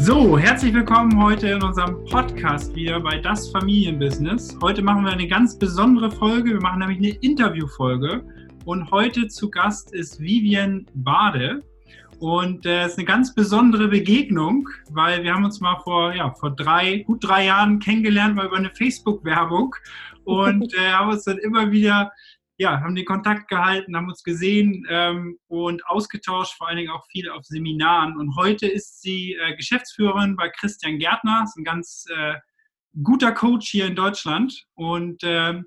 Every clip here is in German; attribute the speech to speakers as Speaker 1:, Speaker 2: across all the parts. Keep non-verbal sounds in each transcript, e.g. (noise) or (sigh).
Speaker 1: So, herzlich willkommen heute in unserem Podcast wieder bei Das Familienbusiness. Heute machen wir eine ganz besondere Folge. Wir machen nämlich eine Interviewfolge. Und heute zu Gast ist Vivian Bade. Und es äh, ist eine ganz besondere Begegnung, weil wir haben uns mal vor, ja, vor drei, gut drei Jahren kennengelernt, mal über eine Facebook-Werbung und äh, haben uns dann immer wieder ja, haben den Kontakt gehalten, haben uns gesehen ähm, und ausgetauscht, vor allen Dingen auch viel auf Seminaren. Und heute ist sie äh, Geschäftsführerin bei Christian Gärtner, ist ein ganz äh, guter Coach hier in Deutschland. Und ähm,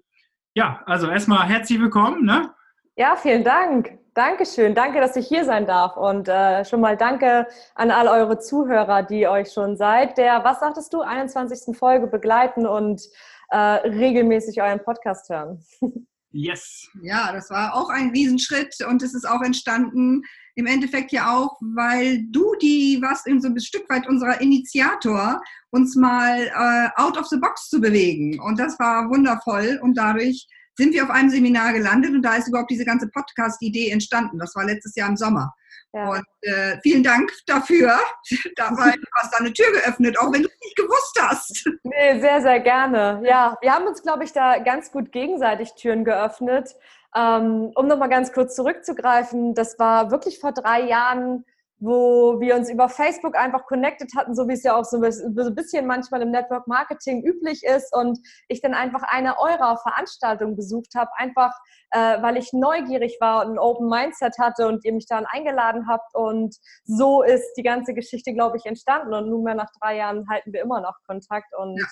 Speaker 1: ja, also erstmal herzlich willkommen. Ne?
Speaker 2: Ja, vielen Dank. Dankeschön. Danke, dass ich hier sein darf. Und äh, schon mal danke an all eure Zuhörer, die euch schon seit der, was sagtest du, 21. Folge begleiten und äh, regelmäßig euren Podcast hören. (laughs)
Speaker 3: Yes. Ja, das war auch ein Riesenschritt und es ist auch entstanden im Endeffekt ja auch, weil du die warst in so ein Stück weit unserer Initiator, uns mal äh, out of the box zu bewegen. Und das war wundervoll und dadurch sind wir auf einem Seminar gelandet und da ist überhaupt diese ganze Podcast-Idee entstanden. Das war letztes Jahr im Sommer. Ja. Und äh, vielen Dank dafür. (laughs) Dabei (laughs) hast du eine Tür geöffnet, auch wenn du es nicht gewusst hast.
Speaker 2: Nee, sehr, sehr gerne. Ja, wir haben uns, glaube ich, da ganz gut gegenseitig Türen geöffnet. Ähm, um nochmal ganz kurz zurückzugreifen, das war wirklich vor drei Jahren wo wir uns über Facebook einfach connected hatten, so wie es ja auch so ein bisschen manchmal im Network Marketing üblich ist und ich dann einfach eine eurer Veranstaltungen besucht habe, einfach äh, weil ich neugierig war und ein Open Mindset hatte und ihr mich dann eingeladen habt. Und so ist die ganze Geschichte, glaube ich, entstanden. Und nunmehr nach drei Jahren halten wir immer noch Kontakt. Und ja.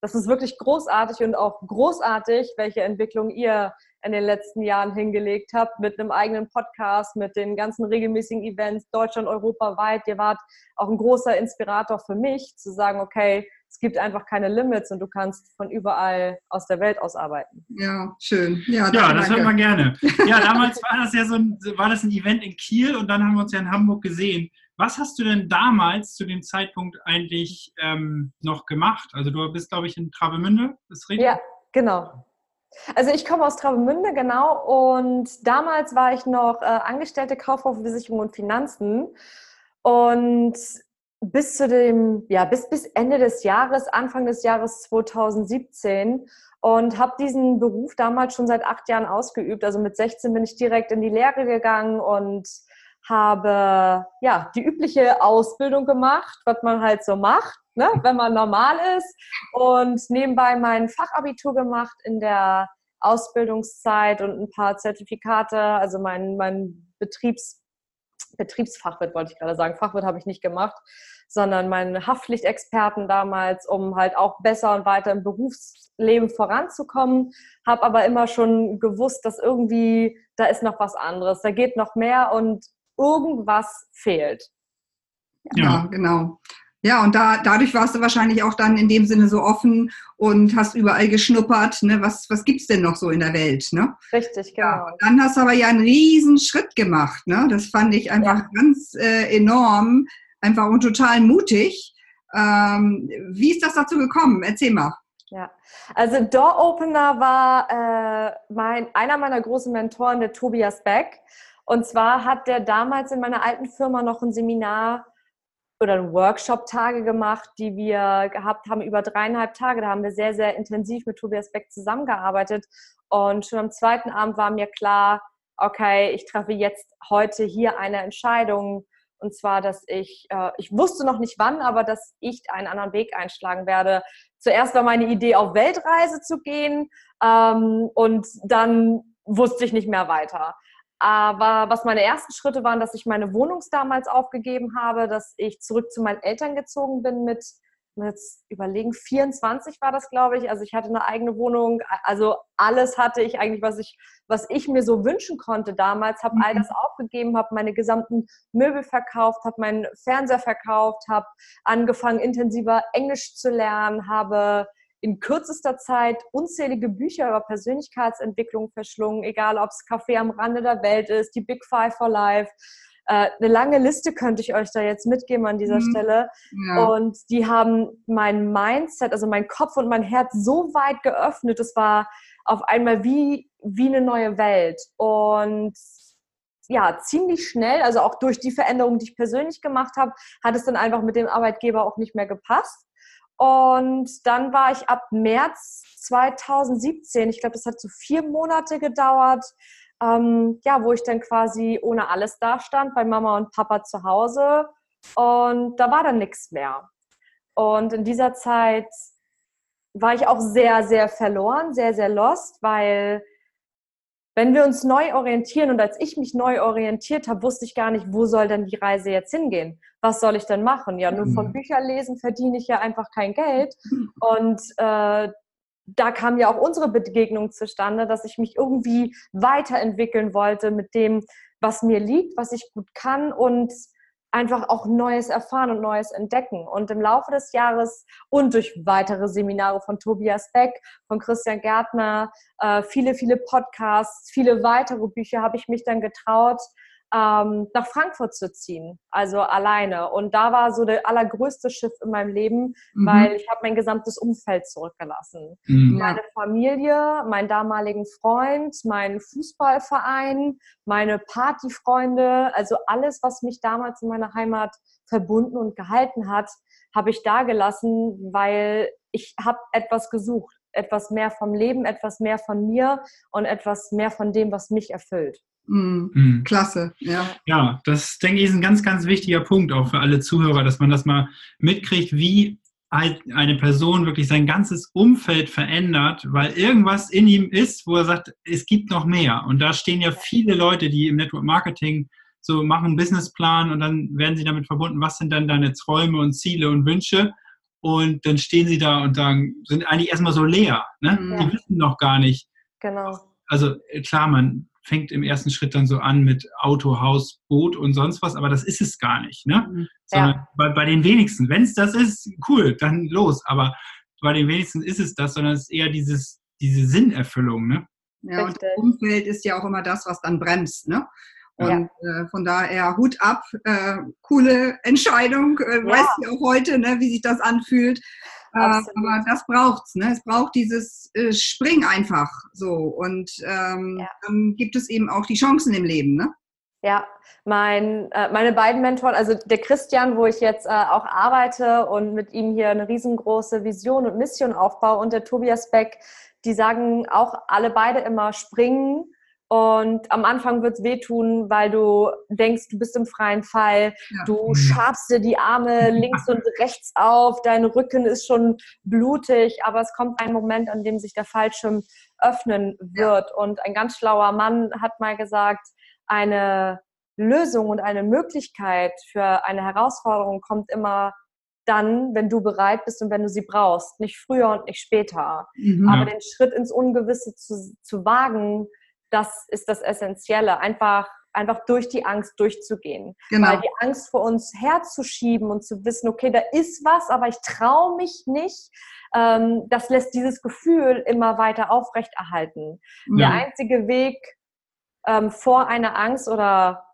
Speaker 2: das ist wirklich großartig und auch großartig, welche Entwicklung ihr in den letzten Jahren hingelegt habt mit einem eigenen Podcast, mit den ganzen regelmäßigen Events, Deutschland, europaweit. Ihr wart auch ein großer Inspirator für mich, zu sagen, okay, es gibt einfach keine Limits und du kannst von überall aus der Welt aus arbeiten.
Speaker 3: Ja, schön.
Speaker 1: Ja, ja das hört man gerne. (laughs) Ja, damals war das ja so ein, war das ein Event in Kiel und dann haben wir uns ja in Hamburg gesehen. Was hast du denn damals zu dem Zeitpunkt eigentlich ähm, noch gemacht? Also du bist, glaube ich, in Travemünde,
Speaker 2: ist richtig? Ja, genau. Also ich komme aus Travemünde, genau. Und damals war ich noch äh, Angestellte Kauffrau für Versicherung und Finanzen. Und bis zu dem, ja, bis, bis Ende des Jahres, Anfang des Jahres 2017 und habe diesen Beruf damals schon seit acht Jahren ausgeübt. Also mit 16 bin ich direkt in die Lehre gegangen und habe ja die übliche Ausbildung gemacht, was man halt so macht ne, wenn man normal ist. Und nebenbei mein Fachabitur gemacht in der Ausbildungszeit und ein paar Zertifikate, also mein, mein Betriebs, Betriebsfachwirt wollte ich gerade sagen. Fachwirt habe ich nicht gemacht, sondern meinen Haftpflichtexperten damals, um halt auch besser und weiter im Berufsleben voranzukommen. Habe aber immer schon gewusst, dass irgendwie da ist noch was anderes, da geht noch mehr und irgendwas fehlt.
Speaker 3: Ja, ja genau. Ja, und da, dadurch warst du wahrscheinlich auch dann in dem Sinne so offen und hast überall geschnuppert, ne? was, was gibt es denn noch so in der Welt? Ne?
Speaker 2: Richtig, genau. Ja,
Speaker 3: dann hast du aber ja einen riesen Schritt gemacht. Ne? Das fand ich einfach ja. ganz äh, enorm, einfach und total mutig. Ähm, wie ist das dazu gekommen? Erzähl mal.
Speaker 2: Ja, also Door Opener war äh, mein, einer meiner großen Mentoren, der Tobias Beck. Und zwar hat der damals in meiner alten Firma noch ein Seminar oder Workshop-Tage gemacht, die wir gehabt haben, über dreieinhalb Tage. Da haben wir sehr, sehr intensiv mit Tobias Beck zusammengearbeitet. Und schon am zweiten Abend war mir klar, okay, ich treffe jetzt heute hier eine Entscheidung. Und zwar, dass ich, äh, ich wusste noch nicht wann, aber dass ich einen anderen Weg einschlagen werde. Zuerst war meine Idee, auf Weltreise zu gehen. Ähm, und dann wusste ich nicht mehr weiter. Aber was meine ersten Schritte waren, dass ich meine Wohnung damals aufgegeben habe, dass ich zurück zu meinen Eltern gezogen bin mit, jetzt überlegen, 24 war das, glaube ich. Also ich hatte eine eigene Wohnung, also alles hatte ich eigentlich, was ich, was ich mir so wünschen konnte damals, habe mhm. all das aufgegeben, habe meine gesamten Möbel verkauft, habe meinen Fernseher verkauft, habe angefangen intensiver Englisch zu lernen, habe in kürzester Zeit unzählige Bücher über Persönlichkeitsentwicklung verschlungen, egal ob es Café am Rande der Welt ist, die Big Five for Life. Äh, eine lange Liste könnte ich euch da jetzt mitgeben an dieser mhm. Stelle. Ja. Und die haben mein Mindset, also mein Kopf und mein Herz so weit geöffnet. Es war auf einmal wie, wie eine neue Welt. Und ja ziemlich schnell, also auch durch die Veränderungen, die ich persönlich gemacht habe, hat es dann einfach mit dem Arbeitgeber auch nicht mehr gepasst. Und dann war ich ab März 2017, ich glaube, das hat so vier Monate gedauert, ähm, ja, wo ich dann quasi ohne alles dastand, bei Mama und Papa zu Hause. Und da war dann nichts mehr. Und in dieser Zeit war ich auch sehr, sehr verloren, sehr, sehr lost, weil wenn wir uns neu orientieren und als ich mich neu orientiert habe, wusste ich gar nicht, wo soll denn die Reise jetzt hingehen? Was soll ich denn machen? Ja, nur von mhm. Büchern lesen verdiene ich ja einfach kein Geld. Und äh, da kam ja auch unsere Begegnung zustande, dass ich mich irgendwie weiterentwickeln wollte mit dem, was mir liegt, was ich gut kann und einfach auch Neues erfahren und Neues entdecken. Und im Laufe des Jahres und durch weitere Seminare von Tobias Beck, von Christian Gärtner, äh, viele, viele Podcasts, viele weitere Bücher habe ich mich dann getraut, ähm, nach Frankfurt zu ziehen, also alleine. Und da war so der allergrößte Schiff in meinem Leben, mhm. weil ich habe mein gesamtes Umfeld zurückgelassen. Mhm. Meine Familie, meinen damaligen Freund, meinen Fußballverein, meine Partyfreunde, also alles, was mich damals in meiner Heimat verbunden und gehalten hat, habe ich da gelassen, weil ich habe etwas gesucht, etwas mehr vom Leben, etwas mehr von mir und etwas mehr von dem, was mich erfüllt.
Speaker 3: Mhm. Mhm. Klasse, ja.
Speaker 1: Ja, das denke ich ist ein ganz, ganz wichtiger Punkt auch für alle Zuhörer, dass man das mal mitkriegt, wie halt eine Person wirklich sein ganzes Umfeld verändert, weil irgendwas in ihm ist, wo er sagt, es gibt noch mehr. Und da stehen ja viele Leute, die im Network Marketing so machen einen Businessplan und dann werden sie damit verbunden, was sind dann deine Träume und Ziele und Wünsche. Und dann stehen sie da und sagen, sind eigentlich erstmal so leer. Ne? Ja. Die wissen noch gar nicht.
Speaker 2: Genau.
Speaker 1: Also klar, man fängt im ersten Schritt dann so an mit Auto, Haus, Boot und sonst was, aber das ist es gar nicht. Ne? Mhm. Sondern ja. bei, bei den wenigsten, wenn es das ist, cool, dann los. Aber bei den wenigsten ist es das, sondern es ist eher dieses, diese Sinnerfüllung. Ne?
Speaker 3: Ja, und das Umfeld ist ja auch immer das, was dann bremst. Ne? Und ja. äh, von daher Hut ab, äh, coole Entscheidung, äh, ja. weißt du auch heute, ne, wie sich das anfühlt. Äh, aber das braucht's, ne? Es braucht dieses äh, Spring einfach so. Und ähm, ja. dann gibt es eben auch die Chancen im Leben, ne?
Speaker 2: Ja, mein, äh, meine beiden Mentoren, also der Christian, wo ich jetzt äh, auch arbeite und mit ihm hier eine riesengroße Vision und Mission aufbaue und der Tobias Beck, die sagen auch alle beide immer springen und am Anfang wird es wehtun, weil du denkst, du bist im freien Fall. Ja. Du schabst dir die Arme links und rechts auf, dein Rücken ist schon blutig, aber es kommt ein Moment, an dem sich der Fallschirm öffnen wird. Ja. Und ein ganz schlauer Mann hat mal gesagt, eine Lösung und eine Möglichkeit für eine Herausforderung kommt immer dann, wenn du bereit bist und wenn du sie brauchst. Nicht früher und nicht später. Mhm. Aber den Schritt ins Ungewisse zu, zu wagen, das ist das Essentielle, einfach, einfach durch die Angst durchzugehen. Genau. Weil die Angst vor uns herzuschieben und zu wissen, okay, da ist was, aber ich traue mich nicht, ähm, das lässt dieses Gefühl immer weiter aufrechterhalten. Ja. Der einzige Weg ähm, vor einer Angst oder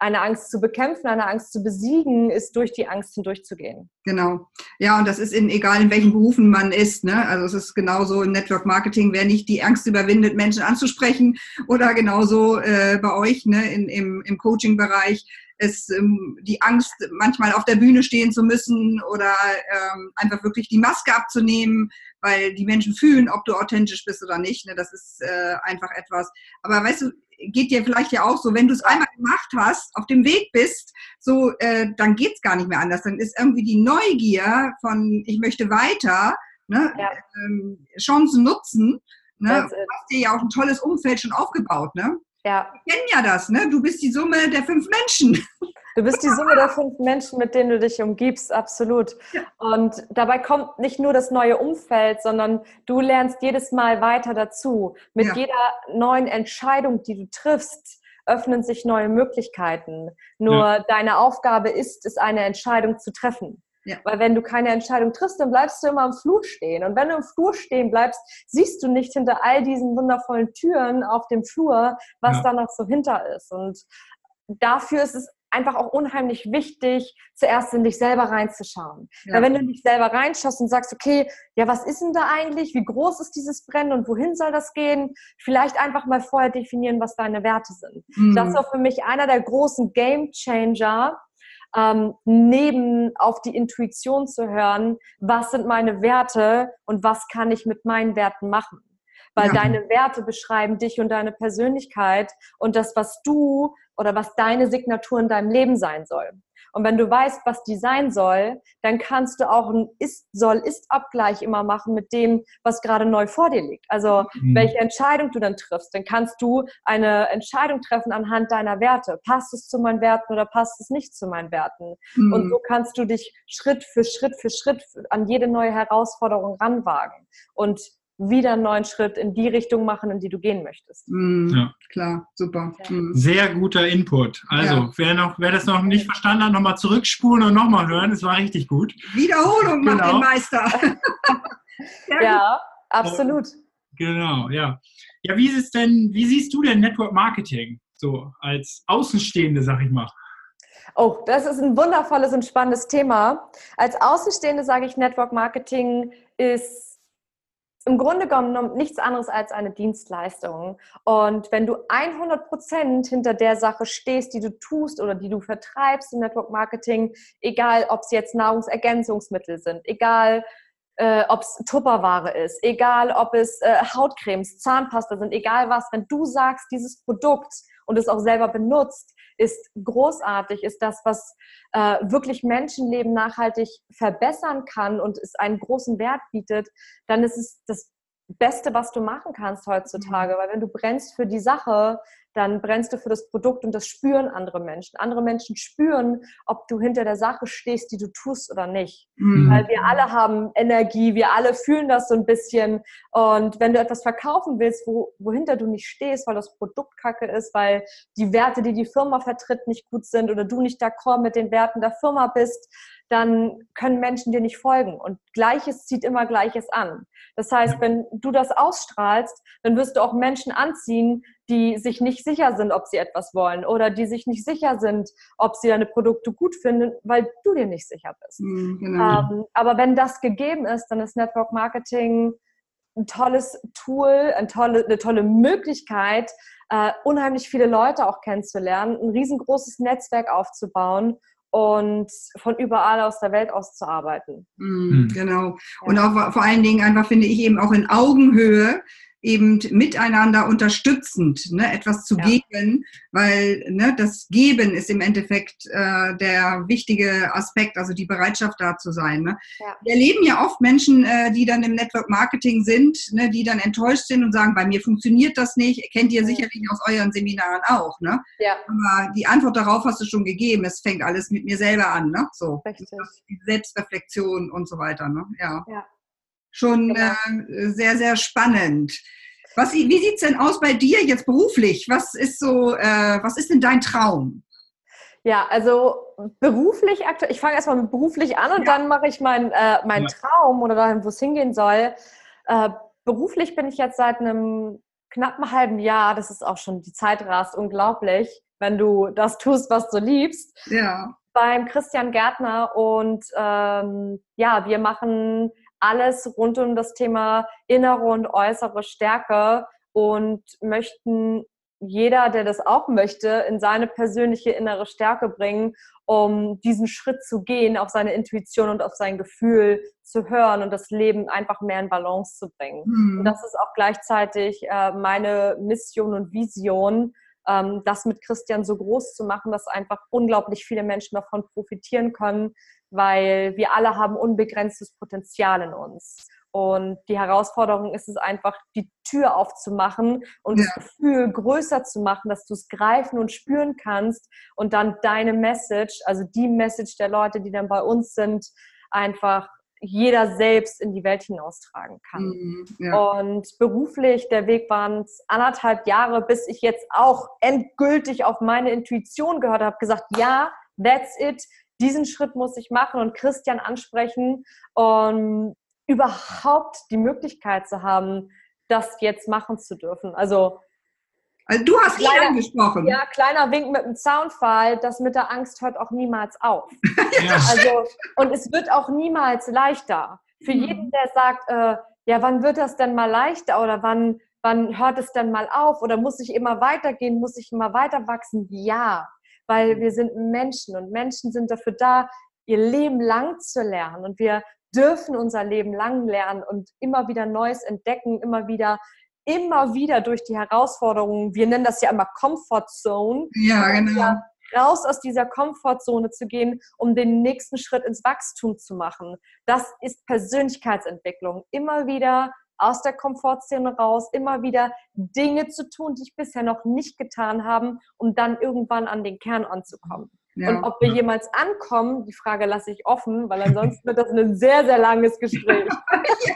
Speaker 2: eine Angst zu bekämpfen, eine Angst zu besiegen, ist durch die Angst hindurchzugehen.
Speaker 3: Genau. Ja, und das ist in, egal in welchen Berufen man ist. Ne? Also es ist genauso im Network Marketing, wer nicht die Angst überwindet, Menschen anzusprechen oder genauso äh, bei euch ne, in, im, im Coaching-Bereich ist ähm, die Angst, manchmal auf der Bühne stehen zu müssen oder ähm, einfach wirklich die Maske abzunehmen, weil die Menschen fühlen, ob du authentisch bist oder nicht. Ne? Das ist äh, einfach etwas. Aber weißt du, geht dir vielleicht ja auch so, wenn du es einmal gemacht hast, auf dem Weg bist, so, äh, dann geht es gar nicht mehr anders. Dann ist irgendwie die Neugier von, ich möchte weiter, ne, ja. ähm, Chancen nutzen. Ne? Du hast dir ja auch ein tolles Umfeld schon aufgebaut. Ne?
Speaker 2: Ja.
Speaker 3: Wir kennen ja das, ne? Du bist die Summe der fünf Menschen.
Speaker 2: Du bist die Summe der fünf Menschen, mit denen du dich umgibst, absolut. Ja. Und dabei kommt nicht nur das neue Umfeld, sondern du lernst jedes Mal weiter dazu. Mit ja. jeder neuen Entscheidung, die du triffst, öffnen sich neue Möglichkeiten. Nur ja. deine Aufgabe ist es, eine Entscheidung zu treffen. Ja. Weil wenn du keine Entscheidung triffst, dann bleibst du immer im Flur stehen. Und wenn du im Flur stehen bleibst, siehst du nicht hinter all diesen wundervollen Türen auf dem Flur, was ja. da noch so hinter ist. Und dafür ist es einfach auch unheimlich wichtig, zuerst in dich selber reinzuschauen.
Speaker 3: Ja.
Speaker 2: Weil wenn du dich selber reinschaust und sagst, okay, ja, was ist denn da eigentlich? Wie groß ist dieses Brennen und wohin soll das gehen? Vielleicht einfach mal vorher definieren, was deine Werte sind.
Speaker 3: Mhm.
Speaker 2: Das auch für mich einer der großen Game Changer, ähm, neben auf die Intuition zu hören, was sind meine Werte und was kann ich mit meinen Werten machen. Weil
Speaker 3: Ja.
Speaker 2: deine Werte beschreiben dich und deine Persönlichkeit und das, was du oder was deine Signatur in deinem Leben sein soll. Und wenn du weißt, was die sein soll, dann kannst du auch ein Ist, soll, Ist-Abgleich immer machen mit dem, was gerade neu vor dir liegt. Also
Speaker 1: Mhm.
Speaker 2: welche Entscheidung du dann triffst, dann kannst du eine Entscheidung treffen anhand deiner Werte. Passt es zu meinen Werten oder passt es nicht zu meinen Werten?
Speaker 3: Mhm.
Speaker 2: Und so kannst du dich Schritt für Schritt für Schritt an jede neue Herausforderung ranwagen und wieder einen neuen Schritt in die Richtung machen, in die du gehen möchtest.
Speaker 3: Mhm.
Speaker 1: Ja.
Speaker 3: Klar, super.
Speaker 2: Ja.
Speaker 3: Mhm.
Speaker 1: Sehr guter Input. Also,
Speaker 3: Ja.
Speaker 1: wer, noch, wer das noch nicht verstanden hat, nochmal zurückspulen und nochmal hören. Es war richtig gut.
Speaker 3: Wiederholung macht
Speaker 1: Genau.
Speaker 3: den Meister. (laughs)
Speaker 2: Ja, absolut.
Speaker 1: Genau, ja. Ja, wie ist es denn, wie siehst du denn Network Marketing? So als Außenstehende, sag ich mal.
Speaker 2: Oh, das ist ein wundervolles und spannendes Thema. Als Außenstehende sage ich, Network Marketing ist im Grunde genommen nichts anderes als eine Dienstleistung. Und wenn du 100 Prozent hinter der Sache stehst, die du tust oder die du vertreibst im Network Marketing, egal ob es jetzt Nahrungsergänzungsmittel sind, egal äh, ob es Tupperware ist, egal ob es äh, Hautcremes, Zahnpasta sind, egal was, wenn du sagst, dieses Produkt und es auch selber benutzt, ist großartig, ist das, was äh, wirklich Menschenleben nachhaltig verbessern kann und es einen großen Wert bietet, dann ist es das Beste, was du machen kannst heutzutage. Weil wenn du brennst für die Sache, dann brennst du für das Produkt und das spüren andere Menschen. Andere Menschen spüren, ob du hinter der Sache stehst, die du tust oder nicht.
Speaker 3: Mhm.
Speaker 2: Weil wir alle haben Energie, wir alle fühlen das so ein bisschen. Und wenn du etwas verkaufen willst, wo, wohinter du nicht stehst, weil das Produkt kacke ist, weil die Werte, die die Firma vertritt, nicht gut sind oder du nicht d'accord mit den Werten der Firma bist, dann können Menschen dir nicht folgen. Und Gleiches zieht immer Gleiches an. Das heißt, wenn du das ausstrahlst, dann wirst du auch Menschen anziehen, die sich nicht sicher sind, ob sie etwas wollen oder die sich nicht sicher sind, ob sie deine Produkte gut finden, weil du dir nicht sicher bist.
Speaker 3: Mhm, Genau.
Speaker 2: Ähm, aber wenn das gegeben ist, dann ist Network Marketing ein tolles Tool, eine tolle, eine tolle Möglichkeit, äh, unheimlich viele Leute auch kennenzulernen, ein riesengroßes Netzwerk aufzubauen und von überall aus der Welt aus zu arbeiten.
Speaker 3: Mhm. Genau. Und auch vor allen Dingen einfach finde ich eben auch in Augenhöhe eben miteinander unterstützend ne, etwas zu
Speaker 2: Ja.
Speaker 3: geben, weil ne, das Geben ist im Endeffekt äh, der wichtige Aspekt, also die Bereitschaft da zu sein. Ne.
Speaker 2: Ja.
Speaker 3: Wir erleben ja oft Menschen, äh, die dann im Network Marketing sind, ne, die dann enttäuscht sind und sagen, bei mir funktioniert das nicht. Kennt ihr sicherlich aus euren Seminaren auch. Ne?
Speaker 2: Ja,
Speaker 3: Aber die Antwort darauf hast du schon gegeben. Es fängt alles mit mir selber an. Ne? So.
Speaker 2: richtig.
Speaker 3: Selbstreflexion und so weiter. Ne? Ja.
Speaker 2: Ja.
Speaker 3: Schon
Speaker 2: Genau.
Speaker 3: äh, sehr, sehr spannend. Was, wie sieht es denn aus bei dir jetzt beruflich? Was ist so, äh, was ist denn dein Traum?
Speaker 2: Ja, also beruflich aktuell, ich fange erstmal mit beruflich an und
Speaker 3: Ja.
Speaker 2: dann mache ich meinen äh, mein
Speaker 1: Ja.
Speaker 2: Traum oder dahin, wo es hingehen soll. Äh, beruflich bin ich jetzt seit einem knappen halben Jahr, das ist auch schon, die Zeit rast unglaublich, wenn du das tust, was du liebst,
Speaker 3: Ja.
Speaker 2: beim Christian Gärtner und ähm, ja, wir machen alles rund um das Thema innere und äußere Stärke und möchten jeder, der das auch möchte, in seine persönliche innere Stärke bringen, um diesen Schritt zu gehen, auf seine Intuition und auf sein Gefühl zu hören und das Leben einfach mehr in Balance zu bringen. Und
Speaker 3: Hm.
Speaker 2: das ist auch gleichzeitig äh, meine Mission und Vision, ähm, das mit Christian so groß zu machen, dass einfach unglaublich viele Menschen davon profitieren können, weil wir alle haben unbegrenztes Potenzial in uns. Und die Herausforderung ist es einfach, die Tür aufzumachen und
Speaker 3: Ja.
Speaker 2: das Gefühl größer zu machen, dass du es greifen und spüren kannst und dann deine Message, also die Message der Leute, die dann bei uns sind, einfach jeder selbst in die Welt hinaustragen kann.
Speaker 3: Hm. Ja.
Speaker 2: Und beruflich, der Weg waren es anderthalb Jahre, bis ich jetzt auch endgültig auf meine Intuition gehört habe, gesagt, ja, that's it, diesen Schritt muss ich machen und Christian ansprechen, um überhaupt die Möglichkeit zu haben, das jetzt machen zu dürfen. Also
Speaker 3: Also du hast ihn angesprochen.
Speaker 2: Ja, kleiner Wink mit dem Zaunfall, das mit der Angst hört auch niemals auf. (laughs) ja. also, und es wird auch niemals leichter. Für mhm. jeden, der sagt, äh, ja, wann wird das denn mal leichter oder wann, wann hört es denn mal auf oder muss ich immer weitergehen, muss ich immer weiter wachsen? Ja, weil wir sind Menschen und Menschen sind dafür da, ihr Leben lang zu lernen und wir dürfen unser Leben lang lernen und immer wieder Neues entdecken, immer wieder immer wieder durch die Herausforderungen, wir nennen das ja immer Comfort Zone,
Speaker 3: ja, genau.
Speaker 2: raus aus dieser Komfortzone zu gehen, um den nächsten Schritt ins Wachstum zu machen. Das ist Persönlichkeitsentwicklung. Immer wieder aus der Komfortzone raus, immer wieder Dinge zu tun, die ich bisher noch nicht getan habe, um dann irgendwann an den Kern anzukommen. Ja. Und ob wir jemals ankommen, die Frage lasse ich offen, weil ansonsten wird das ein sehr, sehr langes Gespräch. (laughs)
Speaker 3: ja.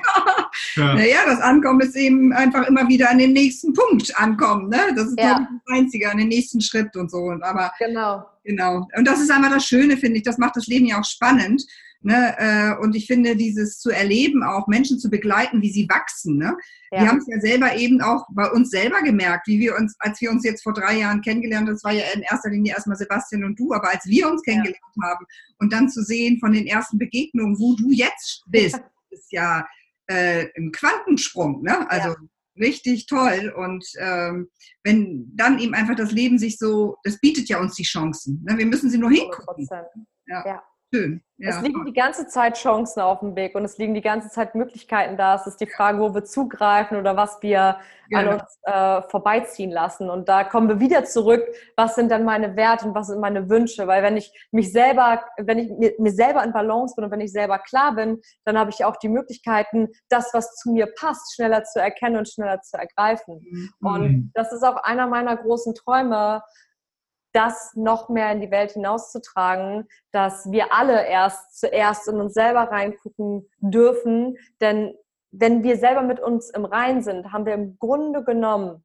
Speaker 3: ja. Naja, das Ankommen ist eben einfach immer wieder an den nächsten Punkt ankommen. Ne? Das ist ja. das Einzige, an den nächsten Schritt und so. Aber
Speaker 2: genau.
Speaker 3: Genau. Und das ist einfach das Schöne, finde ich. Das macht das Leben ja auch spannend. Ne? Äh, und ich finde, dieses zu erleben, auch Menschen zu begleiten, wie sie wachsen. Ne? Ja. Wir haben es ja selber eben auch bei uns selber gemerkt, wie wir uns, als wir uns jetzt vor drei Jahren kennengelernt haben, das war ja in erster Linie erstmal Sebastian und du, aber als wir uns kennengelernt ja. haben und dann zu sehen von den ersten Begegnungen, wo du jetzt bist, (laughs) ist ja äh, ein Quantensprung. Ne? Also ja richtig toll. Und ähm, wenn dann eben einfach das Leben sich so, das bietet ja uns die Chancen. Ne? Wir müssen sie nur hingucken.
Speaker 2: Ja. ja. Schön. Ja. Es liegen die ganze Zeit Chancen auf dem Weg und es liegen die ganze Zeit Möglichkeiten da. Es ist die Frage, wo wir zugreifen oder was wir ja. an uns äh, vorbeiziehen lassen. Und da kommen wir wieder zurück. Was sind dann meine Werte und was sind meine Wünsche? Weil wenn ich mich selber, wenn ich mir, mir selber in Balance bin und wenn ich selber klar bin, dann habe ich auch die Möglichkeiten, das, was zu mir passt, schneller zu erkennen und schneller zu ergreifen. Mhm. Und das ist auch einer meiner großen Träume, das noch mehr in die Welt hinauszutragen, dass wir alle erst zuerst in uns selber reingucken dürfen. Denn wenn wir selber mit uns im Rein sind, haben wir im Grunde genommen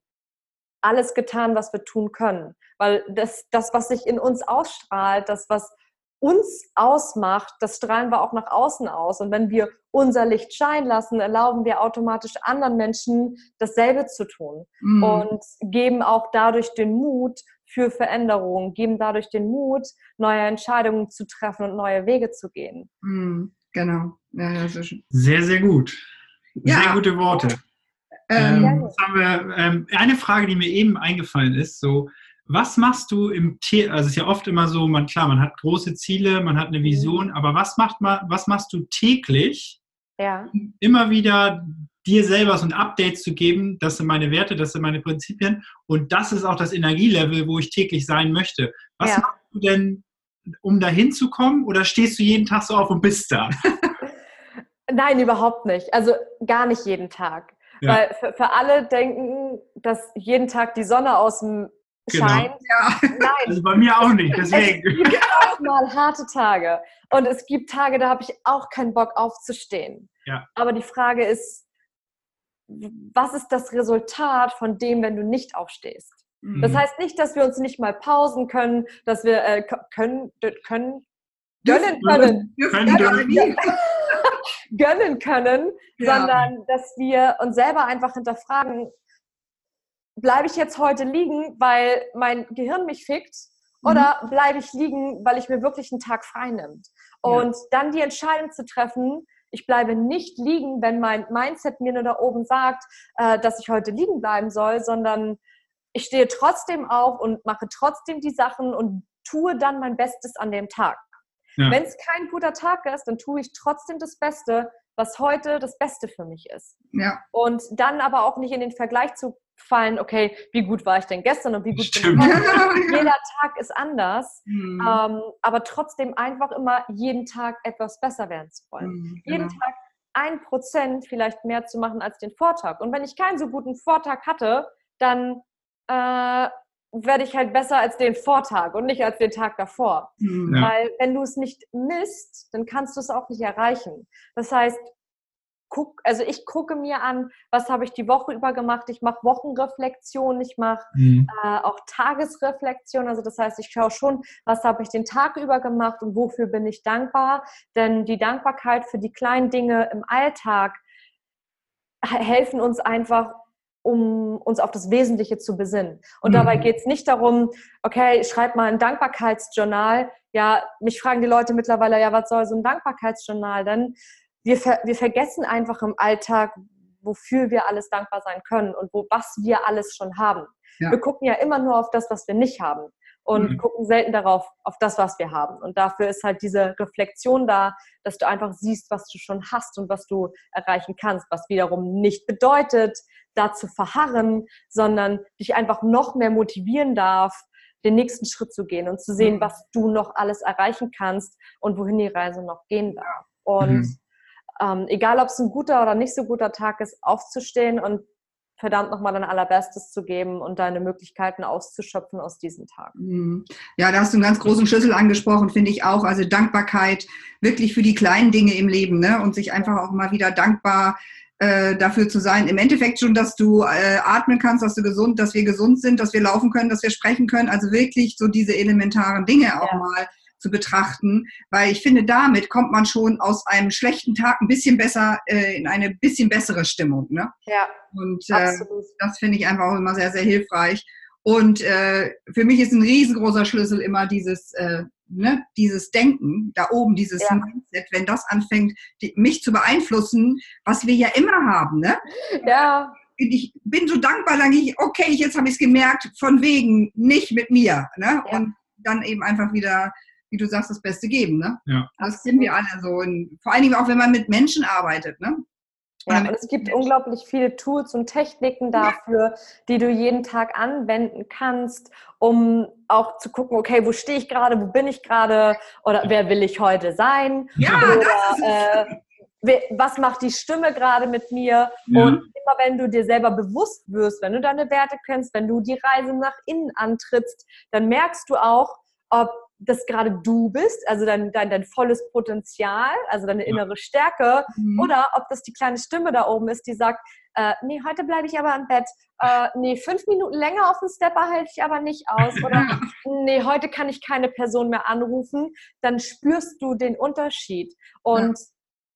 Speaker 2: alles getan, was wir tun können. Weil das, das was sich in uns ausstrahlt, das, was uns ausmacht, das strahlen wir auch nach außen aus. Und wenn wir unser Licht scheinen lassen, erlauben wir automatisch anderen Menschen dasselbe zu tun mhm. und geben auch dadurch den Mut für Veränderungen, geben dadurch den Mut, neue Entscheidungen zu treffen und neue Wege zu gehen.
Speaker 3: Mhm. Genau. Ja,
Speaker 1: sehr, sehr, sehr gut. Sehr ja. gute Worte. Ähm, ähm, wir, ähm, eine Frage, die mir eben eingefallen ist, so, was machst du im Tee, also es ist ja oft immer so, man, klar, man hat große Ziele, man hat eine Vision, mhm. aber was macht man, was machst du täglich,
Speaker 2: ja.
Speaker 1: um immer wieder dir selber so ein Update zu geben, das sind meine Werte, das sind meine Prinzipien und das ist auch das Energielevel, wo ich täglich sein möchte. Was ja. machst du denn, um da hinzukommen oder stehst du jeden Tag so auf und bist da? (laughs)
Speaker 2: Nein, überhaupt nicht. Also gar nicht jeden Tag. Ja. Weil für, für alle denken, dass jeden Tag die Sonne aus dem Genau. scheint. Ja.
Speaker 1: Nein. Also bei mir auch nicht, deswegen.
Speaker 2: Es gibt auch mal harte Tage. Und es gibt Tage, da habe ich auch keinen Bock aufzustehen.
Speaker 1: Ja.
Speaker 2: Aber die Frage ist, was ist das Resultat von dem, wenn du nicht aufstehst? Mhm. Das heißt nicht, dass wir uns nicht mal pausen können, dass wir äh, können, können, gönnen können, gönnen, (laughs) gönnen können, ja. sondern dass wir uns selber einfach hinterfragen, bleibe ich jetzt heute liegen, weil mein Gehirn mich fickt mhm. oder bleibe ich liegen, weil ich mir wirklich einen Tag frei nimmt? Und ja. dann die Entscheidung zu treffen, ich bleibe nicht liegen, wenn mein Mindset mir nur da oben sagt, äh, dass ich heute liegen bleiben soll, sondern ich stehe trotzdem auf und mache trotzdem die Sachen und tue dann mein Bestes an dem Tag. Ja. Wenn es kein guter Tag ist, dann tue ich trotzdem das Beste, was heute das Beste für mich ist.
Speaker 3: Ja.
Speaker 2: Und dann aber auch nicht in den Vergleich zu fallen, okay, wie gut war ich denn gestern und wie gut Stimmt. bin ich heute? (laughs) Jeder Tag ist anders, mhm. ähm, aber trotzdem einfach immer jeden Tag etwas besser werden zu wollen. Mhm, genau. Jeden Tag ein Prozent vielleicht mehr zu machen als den Vortag. Und wenn ich keinen so guten Vortag hatte, dann äh, werde ich halt besser als den Vortag und nicht als den Tag davor. Mhm. Ja. Weil wenn du es nicht misst, dann kannst du es auch nicht erreichen. Das heißt, guck, also ich gucke mir an, was habe ich die Woche über gemacht. Ich mache Wochenreflexion, ich mache mhm. äh, auch Tagesreflexion. Also das heißt, ich schaue schon, was habe ich den Tag über gemacht und wofür bin ich dankbar. Denn die Dankbarkeit für die kleinen Dinge im Alltag helfen uns einfach um uns auf das Wesentliche zu besinnen. Und mhm. dabei geht es nicht darum, okay, schreib mal ein Dankbarkeitsjournal. Ja, mich fragen die Leute mittlerweile, ja, was soll so ein Dankbarkeitsjournal denn? Wir, ver wir vergessen einfach im Alltag, wofür wir alles dankbar sein können und wo, was wir alles schon haben. Ja. Wir gucken ja immer nur auf das, was wir nicht haben und mhm. gucken selten darauf, auf das, was wir haben. Und dafür ist halt diese Reflexion da, dass du einfach siehst, was du schon hast und was du erreichen kannst, was wiederum nicht bedeutet, da zu verharren, sondern dich einfach noch mehr motivieren darf, den nächsten Schritt zu gehen und zu sehen, mhm. was du noch alles erreichen kannst und wohin die Reise noch gehen darf. Und mhm. Ähm, egal, ob es ein guter oder nicht so guter Tag ist, aufzustehen und verdammt nochmal dein Allerbestes zu geben und deine Möglichkeiten auszuschöpfen aus diesem Tag.
Speaker 3: Mhm. Ja, da hast du einen ganz großen Schlüssel angesprochen, finde ich auch. Also Dankbarkeit wirklich für die kleinen Dinge im Leben ne? und sich einfach auch mal wieder dankbar äh, dafür zu sein. Im Endeffekt schon, dass du äh, atmen kannst, dass du gesund, dass wir gesund sind, dass wir laufen können, dass wir sprechen können. Also wirklich so diese elementaren Dinge auch ja. mal zu betrachten, weil ich finde, damit kommt man schon aus einem schlechten Tag ein bisschen besser äh, in eine bisschen bessere Stimmung. Ne?
Speaker 2: Ja.
Speaker 3: Und äh, das finde ich einfach auch immer sehr, sehr hilfreich. Und äh, für mich ist ein riesengroßer Schlüssel immer dieses, äh, ne, dieses Denken da oben, dieses ja. Mindset, wenn das anfängt, die, mich zu beeinflussen, was wir ja immer haben. Ne?
Speaker 2: Ja.
Speaker 3: Ich bin so dankbar, sage ich, okay, jetzt habe ich es gemerkt, von wegen nicht mit mir. Ne? Ja. Und dann eben einfach wieder wie du sagst, das Beste geben. Ne?
Speaker 1: Ja.
Speaker 3: Das kennen wir alle so. Und vor allen Dingen auch, wenn man mit Menschen arbeitet. Ne?
Speaker 2: Ja, und es gibt Menschen. unglaublich viele Tools und Techniken dafür, die du jeden Tag anwenden kannst, um auch zu gucken, okay, wo stehe ich gerade, wo bin ich gerade oder wer will ich heute sein?
Speaker 3: Ja,
Speaker 2: oder, äh, was macht die Stimme gerade mit mir? Ja. Und immer wenn du dir selber bewusst wirst, wenn du deine Werte kennst, wenn du die Reise nach innen antrittst, dann merkst du auch, ob das gerade du bist, also dein, dein, dein volles Potenzial, also deine innere Stärke, mhm. oder ob das die kleine Stimme da oben ist, die sagt, äh, nee, heute bleibe ich aber im Bett, äh, nee, fünf Minuten länger auf dem Stepper halte ich aber nicht aus, (laughs) oder nee, heute kann ich keine Person mehr anrufen, dann spürst du den Unterschied. Und ja.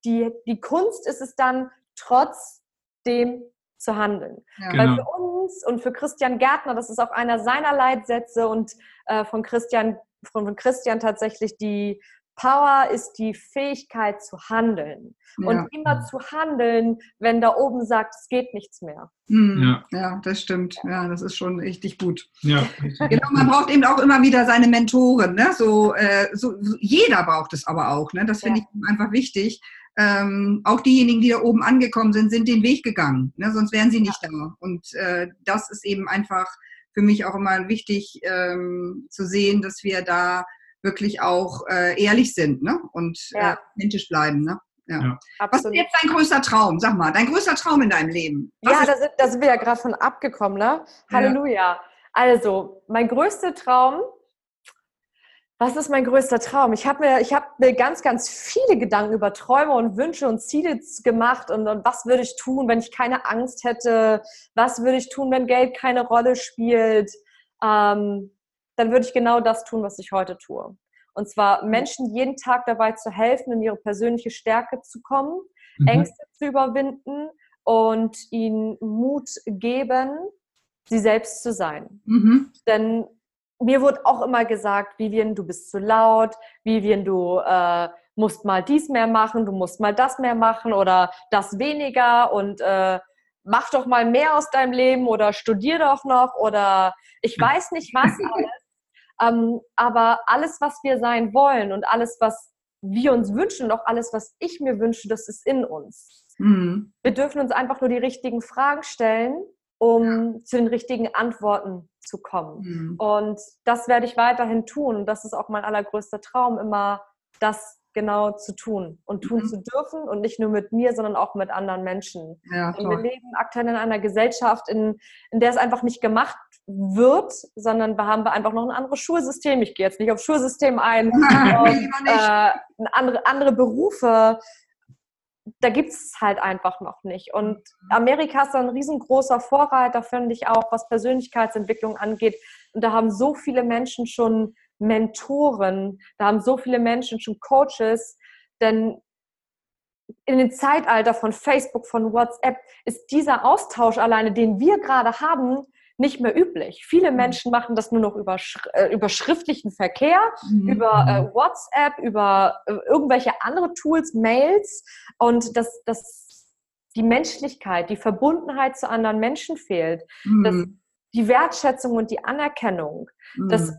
Speaker 2: die, die Kunst ist es dann, trotzdem zu handeln. Ja. Weil genau. für uns und für Christian Gärtner, das ist auch einer seiner Leitsätze und äh, von Christian von Christian tatsächlich die Power ist die Fähigkeit zu handeln. Ja. Und immer zu handeln, wenn da oben sagt, es geht nichts mehr.
Speaker 3: Mhm. Ja. ja. das stimmt. Ja, das ist schon richtig gut.
Speaker 1: Ja.
Speaker 3: Genau, man braucht eben auch immer wieder seine Mentoren. Ne? So, äh, so, jeder braucht es aber auch. Ne? Das finde ja. ich einfach wichtig. Ähm, auch diejenigen, die da oben angekommen sind, sind den Weg gegangen. Ne? Sonst wären sie nicht da. Und äh, das ist eben einfach für mich auch immer wichtig ähm, zu sehen, dass wir da wirklich auch äh, ehrlich sind ne? und äh, ja. äh, authentisch bleiben. Ne? Ja. ja. Was ist jetzt dein größter Traum? Sag mal, dein größter Traum in deinem Leben?
Speaker 2: Was ja, da sind, da sind wir ja gerade von abgekommen, ne? Halleluja. Ja. Also, mein größter Traum was ist mein größter Traum? Ich habe mir, hab mir ganz, ganz viele Gedanken über Träume und Wünsche und Ziele gemacht und, und was würde ich tun, wenn ich keine Angst hätte? Was würde ich tun, wenn Geld keine Rolle spielt? Ähm, dann würde ich genau das tun, was ich heute tue. Und zwar Menschen jeden Tag dabei zu helfen, in ihre persönliche Stärke zu kommen, mhm. Ängste zu überwinden und ihnen Mut geben, sie selbst zu sein. Mhm. Denn mir wurde auch immer gesagt, Vivian, du bist zu laut, Vivian, du äh, musst mal dies mehr machen, du musst mal das mehr machen oder das weniger und äh, mach doch mal mehr aus deinem Leben oder studier doch noch oder ich weiß nicht was alles. (laughs) ähm, aber alles, was wir sein wollen und alles, was wir uns wünschen und auch alles, was ich mir wünsche, das ist in uns. Mhm. Wir dürfen uns einfach nur die richtigen Fragen stellen um zu den richtigen Antworten zu kommen. Mhm. Und das werde ich weiterhin tun. Das ist auch mein allergrößter Traum, immer das genau zu tun und tun mhm. zu dürfen und nicht nur mit mir, sondern auch mit anderen Menschen. Ja, und wir leben aktuell in einer Gesellschaft, in, in der es einfach nicht gemacht wird, sondern wir haben einfach noch ein anderes Schulsystem. Ich gehe jetzt nicht auf Schulsystem ein, (laughs) und, äh, andere, andere Berufe, da gibt es halt einfach noch nicht. Und mhm. Amerika ist ein riesengroßer Vorreiter, finde ich auch, was Persönlichkeitsentwicklung angeht. Und da haben so viele Menschen schon Mentoren, da haben so viele Menschen schon Coaches, denn in dem Zeitalter von Facebook, von WhatsApp, ist dieser Austausch alleine, den wir gerade haben, nicht mehr üblich. Viele mhm. Menschen machen das nur noch über, äh, über schriftlichen Verkehr, mhm. über äh, WhatsApp, über äh, irgendwelche andere Tools, Mails und das, das, die Menschlichkeit, die Verbundenheit zu anderen Menschen fehlt. Mhm. Das, die Wertschätzung und die Anerkennung, mhm. das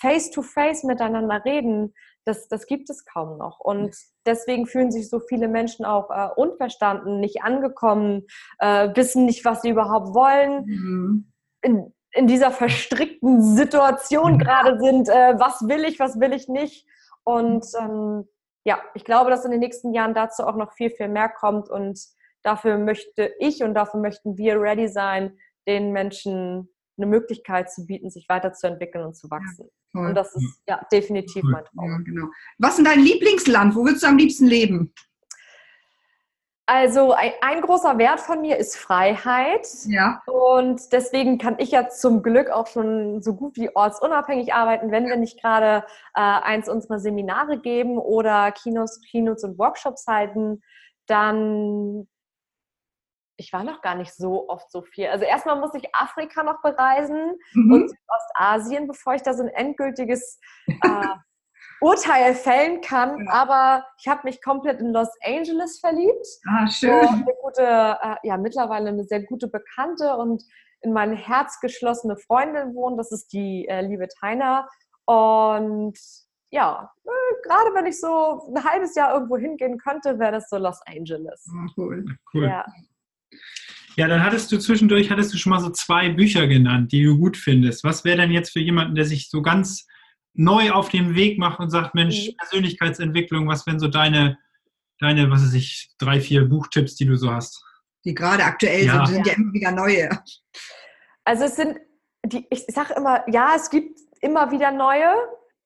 Speaker 2: Face-to-Face -face miteinander reden, das, das gibt es kaum noch. Und deswegen fühlen sich so viele Menschen auch äh, unverstanden, nicht angekommen, äh, wissen nicht, was sie überhaupt wollen. Mhm in, in dieser verstrickten Situation mhm. gerade sind, äh, was will ich, was will ich nicht. Und ähm, ja, ich glaube, dass in den nächsten Jahren dazu auch noch viel, viel mehr kommt. Und dafür möchte ich und dafür möchten wir ready sein, den Menschen eine Möglichkeit zu bieten, sich weiterzuentwickeln und zu wachsen. Ja, und das ist ja definitiv mein Traum. Ja, genau.
Speaker 3: Was ist dein Lieblingsland? Wo würdest du am liebsten leben?
Speaker 2: Also ein, ein, großer Wert von mir ist Freiheit. Ja. Und deswegen kann ich ja zum Glück auch schon so gut wie ortsunabhängig arbeiten, wenn wir nicht gerade äh, eins unserer Seminare geben oder Kinos, Keynotes und Workshops halten, dann ich war noch gar nicht so oft so viel. Also erstmal muss ich Afrika noch bereisen mhm. und Südostasien, bevor ich da so ein endgültiges äh, Urteil fällen kann, ja. aber ich habe mich komplett in Los Angeles verliebt.
Speaker 3: Ah, schön.
Speaker 2: Eine gute, äh, ja, mittlerweile eine sehr gute Bekannte und in mein Herz geschlossene Freundin wohnt. Das ist die äh, liebe Taina. Und ja, äh, gerade wenn ich so ein halbes Jahr irgendwo hingehen könnte, wäre das so Los Angeles.
Speaker 3: Oh, cool.
Speaker 1: cool. Ja. Ja, dann hattest du zwischendurch, hattest du schon mal so zwei Bücher genannt, die du gut findest. Was wäre denn jetzt für jemanden, der sich so ganz neu auf den Weg macht und sagt, Mensch, mhm. Persönlichkeitsentwicklung, was wären so deine, deine, was weiß ich, drei, vier Buchtipps, die du so hast?
Speaker 3: Die gerade aktuell ja. sind, sind ja. ja immer wieder neue.
Speaker 2: Also es sind, die, ich sage immer, ja, es gibt immer wieder neue,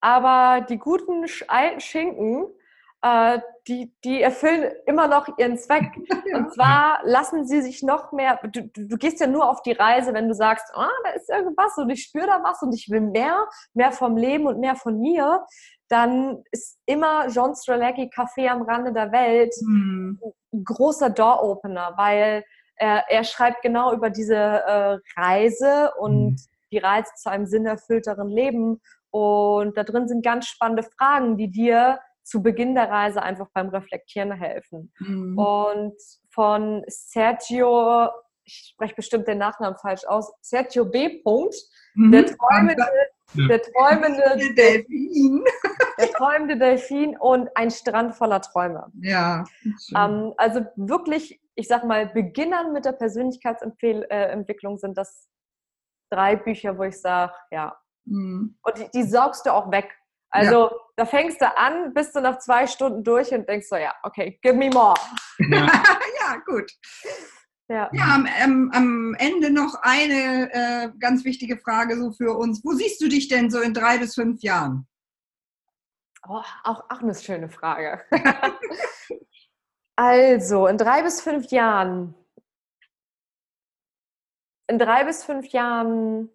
Speaker 2: aber die guten alten Schinken, äh, die, die erfüllen immer noch ihren Zweck. (laughs) Und zwar lassen sie sich noch mehr, du, du, gehst ja nur auf die Reise, wenn du sagst, ah, da ist irgendwas und ich spüre da was und ich will mehr, mehr vom Leben und mehr von mir, dann ist immer John Strelacki Café am Rande der Welt mhm. ein großer Door-Opener, weil er, er, schreibt genau über diese äh, Reise und mhm. die Reise zu einem sinnerfüllteren Leben. Und da drin sind ganz spannende Fragen, die dir zu Beginn der Reise einfach beim Reflektieren helfen. Mhm. Und von Sergio, ich spreche bestimmt den Nachnamen falsch aus, Sergio B. Punkt, mhm. der träumende, der träumende Delfin. Der träumende Delfin und ein Strand voller Träume.
Speaker 3: Ja.
Speaker 2: Ähm, also wirklich, ich sag mal, Beginnern mit der Persönlichkeitsentwicklung sind das drei Bücher, wo ich sage, ja. Mhm. Und die, die saugst du auch weg. Also ja. da fängst du an, bist du nach zwei Stunden durch und denkst so, ja, okay, give me more.
Speaker 3: Ja, (laughs) ja gut. Ja, ja am, am, am, Ende noch eine äh, ganz wichtige Frage so für uns. Wo siehst du dich denn so in drei bis fünf Jahren?
Speaker 2: Oh, auch, auch eine schöne Frage. (laughs) also, in drei bis fünf Jahren. In drei bis fünf Jahren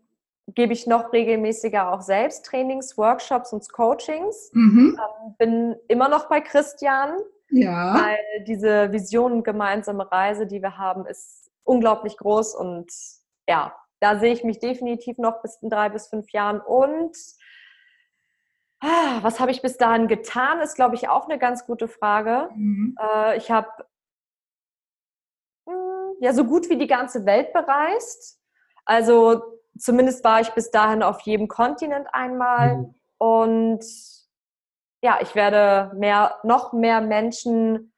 Speaker 2: gebe ich noch regelmäßiger auch selbst Trainings, Workshops und Coachings. Mhm. Ähm, bin immer noch bei Christian, ja. weil diese Vision und gemeinsame Reise, die wir haben, ist unglaublich groß und ja, da sehe ich mich definitiv noch bis in drei bis fünf Jahren und ah, was habe ich bis dahin getan, ist, glaube ich, auch eine ganz gute Frage. Mhm. Äh, ich habe hm, ja so gut wie die ganze Welt bereist. Also zumindest war ich bis dahin auf jedem Kontinent einmal mhm. und ja, ich werde mehr, noch mehr Menschen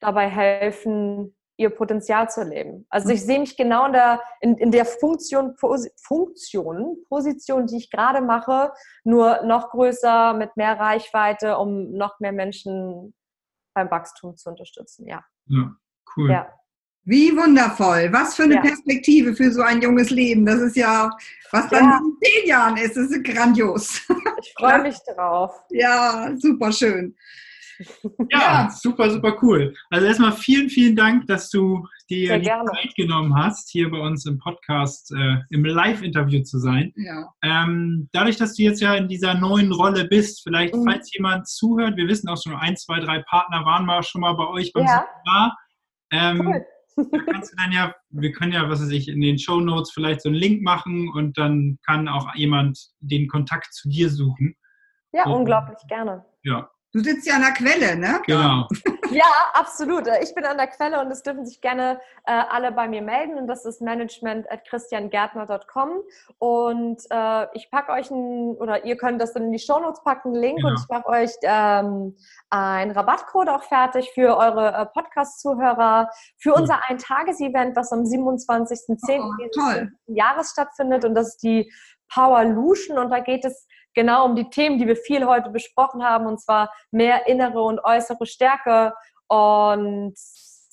Speaker 2: dabei helfen, ihr Potenzial zu leben. Also ich sehe mich genau in der, in, in der Funktion, Funktion, Position, die ich gerade mache, nur noch größer, mit mehr Reichweite, um noch mehr Menschen beim Wachstum zu unterstützen. Ja.
Speaker 1: Ja, cool. Ja.
Speaker 3: Wie wundervoll. Was für eine ja. Perspektive für so ein junges Leben. Das ist ja, was dann ja. in zehn Jahren ist, das ist grandios.
Speaker 2: Ich freue mich drauf.
Speaker 3: Ja, super schön.
Speaker 1: Ja, ja, super, super cool. Also erstmal vielen, vielen Dank, dass du dir die
Speaker 2: gerne.
Speaker 1: Zeit genommen hast, hier bei uns im Podcast äh, im Live-Interview zu sein.
Speaker 3: Ja.
Speaker 1: Ähm, dadurch, dass du jetzt ja in dieser neuen Rolle bist, vielleicht,
Speaker 2: Mhm.
Speaker 1: falls jemand zuhört, wir wissen auch schon, ein, zwei, drei Partner waren mal schon mal bei euch beim
Speaker 2: Ja.
Speaker 1: Seminar. Ähm,
Speaker 2: Cool.
Speaker 1: Da kannst du dann ja, wir können ja, was weiß ich, in den Show Notes vielleicht so einen Link machen und dann kann auch jemand den Kontakt zu dir suchen.
Speaker 2: Ja,
Speaker 1: Mhm.
Speaker 2: unglaublich gerne.
Speaker 1: Ja,
Speaker 3: Du sitzt ja an der Quelle, ne?
Speaker 1: genau.
Speaker 2: Ja, absolut. Äh, Ich bin an der Quelle und es dürfen sich gerne äh, alle bei mir melden und das ist management at christiangärtner.com und äh, ich packe euch ein, oder ihr könnt das dann in die Shownotes packen, einen Link
Speaker 1: Genau.
Speaker 2: und ich mache euch ähm, einen Rabattcode auch fertig für eure äh, Podcast-Zuhörer für
Speaker 1: Cool.
Speaker 2: unser Ein-Tages-Event, was am 27.10.
Speaker 3: Oh,
Speaker 2: dieses. Jahres stattfindet und das ist die Powerlution und da geht es genau um die Themen, die wir viel heute besprochen haben und zwar mehr innere und äußere Stärke. Und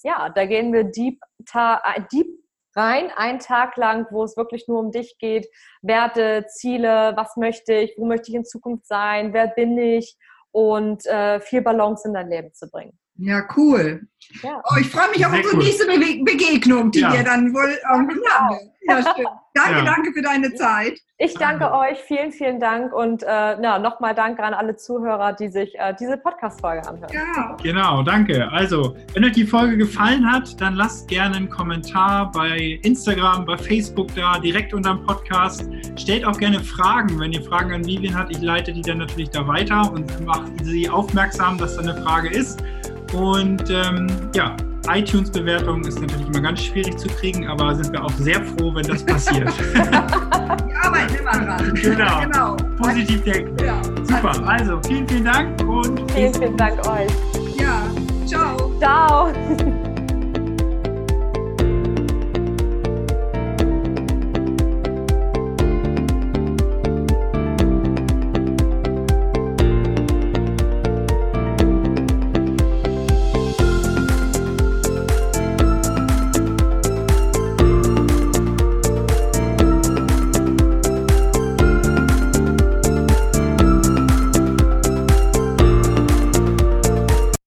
Speaker 2: ja, da gehen wir deep, äh, deep rein, einen Tag lang, wo es wirklich nur um dich geht, Werte, Ziele, was möchte ich, wo möchte ich in Zukunft sein, wer bin ich? Und äh, viel Balance in dein Leben zu bringen.
Speaker 3: Ja, cool.
Speaker 2: Ja.
Speaker 3: Oh, ich freue mich auf
Speaker 1: Sehr
Speaker 3: unsere
Speaker 1: cool.
Speaker 3: nächste Bewe Begegnung, die
Speaker 1: Ja.
Speaker 3: wir dann wohl ähm, haben. Ja, stimmt. Danke,
Speaker 1: Ja.
Speaker 3: danke für deine Zeit.
Speaker 2: Ich danke euch, vielen, vielen Dank und äh, ja, nochmal danke an alle Zuhörer, die sich äh, diese Podcast-Folge anhören.
Speaker 3: Ja.
Speaker 1: Genau, danke. Also, wenn euch die Folge gefallen hat, dann lasst gerne einen Kommentar bei Instagram, bei Facebook da, direkt unter dem Podcast. Stellt auch gerne Fragen, wenn ihr Fragen an Vivian habt. Ich leite die dann natürlich da weiter und mache sie aufmerksam, dass da eine Frage ist. Und ähm, ja, iTunes-Bewertung ist natürlich immer ganz schwierig zu kriegen, aber sind wir auch sehr froh, wenn das passiert. (laughs) (laughs)
Speaker 3: Wir arbeiten immer dran.
Speaker 1: Genau.
Speaker 3: genau.
Speaker 1: Positiv denken.
Speaker 3: Ja.
Speaker 1: Super, also vielen, vielen Dank und
Speaker 2: Vielen, vielen Dank euch.
Speaker 3: Ja. Ciao.
Speaker 2: Ciao. (laughs)